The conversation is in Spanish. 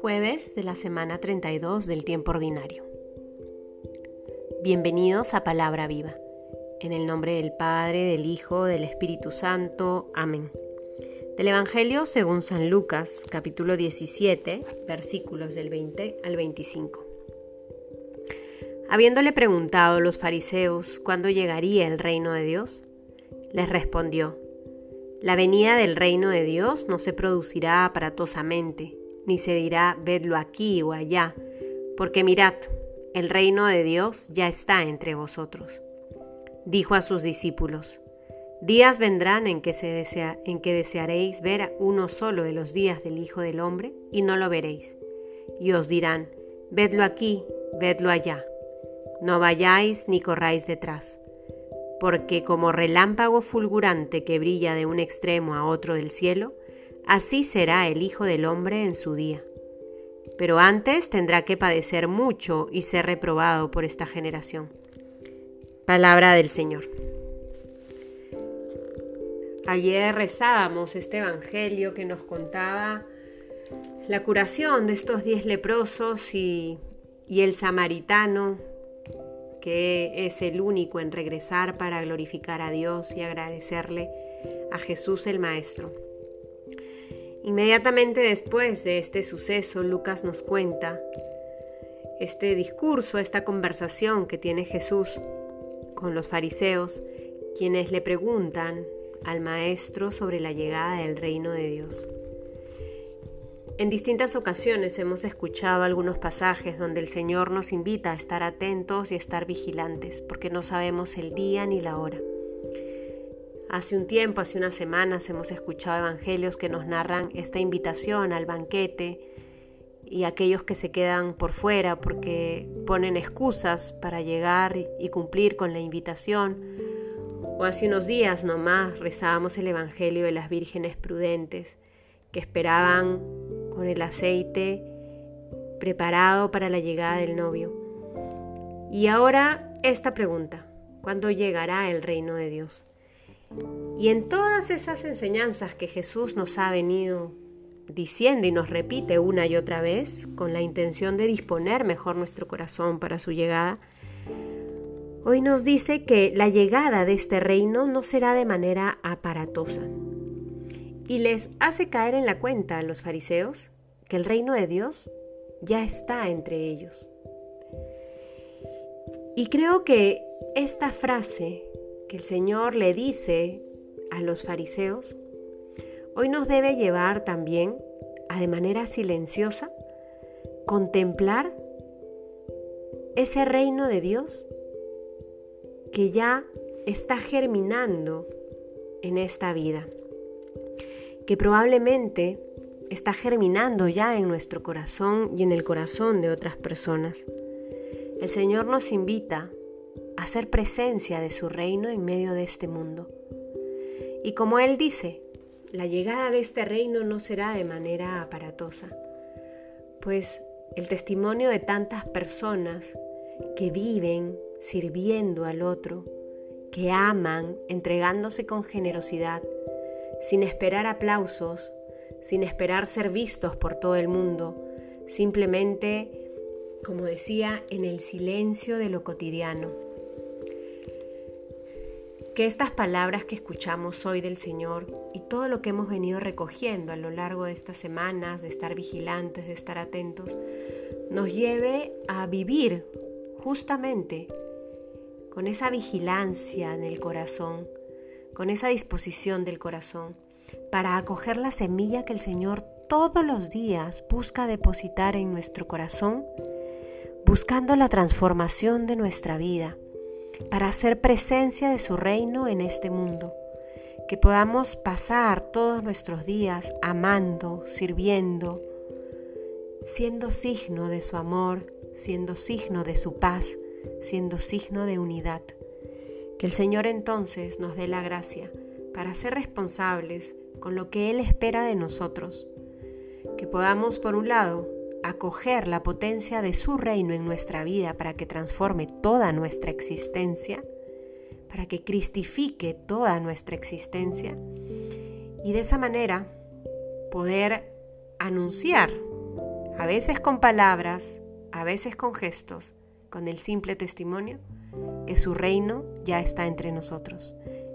Jueves de la semana 32 del tiempo ordinario. Bienvenidos a Palabra Viva. En el nombre del Padre, del Hijo, del Espíritu Santo. Amén. Del Evangelio según San Lucas, capítulo 17, versículos del 20 al 25. Habiéndole preguntado los fariseos cuándo llegaría el reino de Dios, les respondió, La venida del reino de Dios no se producirá aparatosamente ni se dirá vedlo aquí o allá, porque mirad, el reino de Dios ya está entre vosotros. Dijo a sus discípulos, Días vendrán en que, se desea, en que desearéis ver uno solo de los días del Hijo del Hombre y no lo veréis. Y os dirán, vedlo aquí, vedlo allá. No vayáis ni corráis detrás. Porque como relámpago fulgurante que brilla de un extremo a otro del cielo, Así será el Hijo del Hombre en su día. Pero antes tendrá que padecer mucho y ser reprobado por esta generación. Palabra del Señor. Ayer rezábamos este Evangelio que nos contaba la curación de estos diez leprosos y, y el samaritano, que es el único en regresar para glorificar a Dios y agradecerle a Jesús el Maestro. Inmediatamente después de este suceso, Lucas nos cuenta este discurso, esta conversación que tiene Jesús con los fariseos, quienes le preguntan al Maestro sobre la llegada del reino de Dios. En distintas ocasiones hemos escuchado algunos pasajes donde el Señor nos invita a estar atentos y estar vigilantes, porque no sabemos el día ni la hora. Hace un tiempo, hace unas semanas, hemos escuchado evangelios que nos narran esta invitación al banquete y aquellos que se quedan por fuera porque ponen excusas para llegar y cumplir con la invitación. O hace unos días nomás rezábamos el Evangelio de las vírgenes prudentes que esperaban el aceite preparado para la llegada del novio. Y ahora esta pregunta, ¿cuándo llegará el reino de Dios? Y en todas esas enseñanzas que Jesús nos ha venido diciendo y nos repite una y otra vez, con la intención de disponer mejor nuestro corazón para su llegada, hoy nos dice que la llegada de este reino no será de manera aparatosa. Y les hace caer en la cuenta a los fariseos que el reino de Dios ya está entre ellos. Y creo que esta frase que el Señor le dice a los fariseos, hoy nos debe llevar también a de manera silenciosa contemplar ese reino de Dios que ya está germinando en esta vida, que probablemente está germinando ya en nuestro corazón y en el corazón de otras personas. El Señor nos invita hacer presencia de su reino en medio de este mundo. Y como Él dice, la llegada de este reino no será de manera aparatosa, pues el testimonio de tantas personas que viven sirviendo al otro, que aman, entregándose con generosidad, sin esperar aplausos, sin esperar ser vistos por todo el mundo, simplemente, como decía, en el silencio de lo cotidiano. Que estas palabras que escuchamos hoy del Señor y todo lo que hemos venido recogiendo a lo largo de estas semanas, de estar vigilantes, de estar atentos, nos lleve a vivir justamente con esa vigilancia en el corazón, con esa disposición del corazón, para acoger la semilla que el Señor todos los días busca depositar en nuestro corazón, buscando la transformación de nuestra vida para hacer presencia de su reino en este mundo. Que podamos pasar todos nuestros días amando, sirviendo, siendo signo de su amor, siendo signo de su paz, siendo signo de unidad. Que el Señor entonces nos dé la gracia para ser responsables con lo que Él espera de nosotros. Que podamos, por un lado, acoger la potencia de su reino en nuestra vida para que transforme toda nuestra existencia, para que cristifique toda nuestra existencia y de esa manera poder anunciar, a veces con palabras, a veces con gestos, con el simple testimonio, que su reino ya está entre nosotros.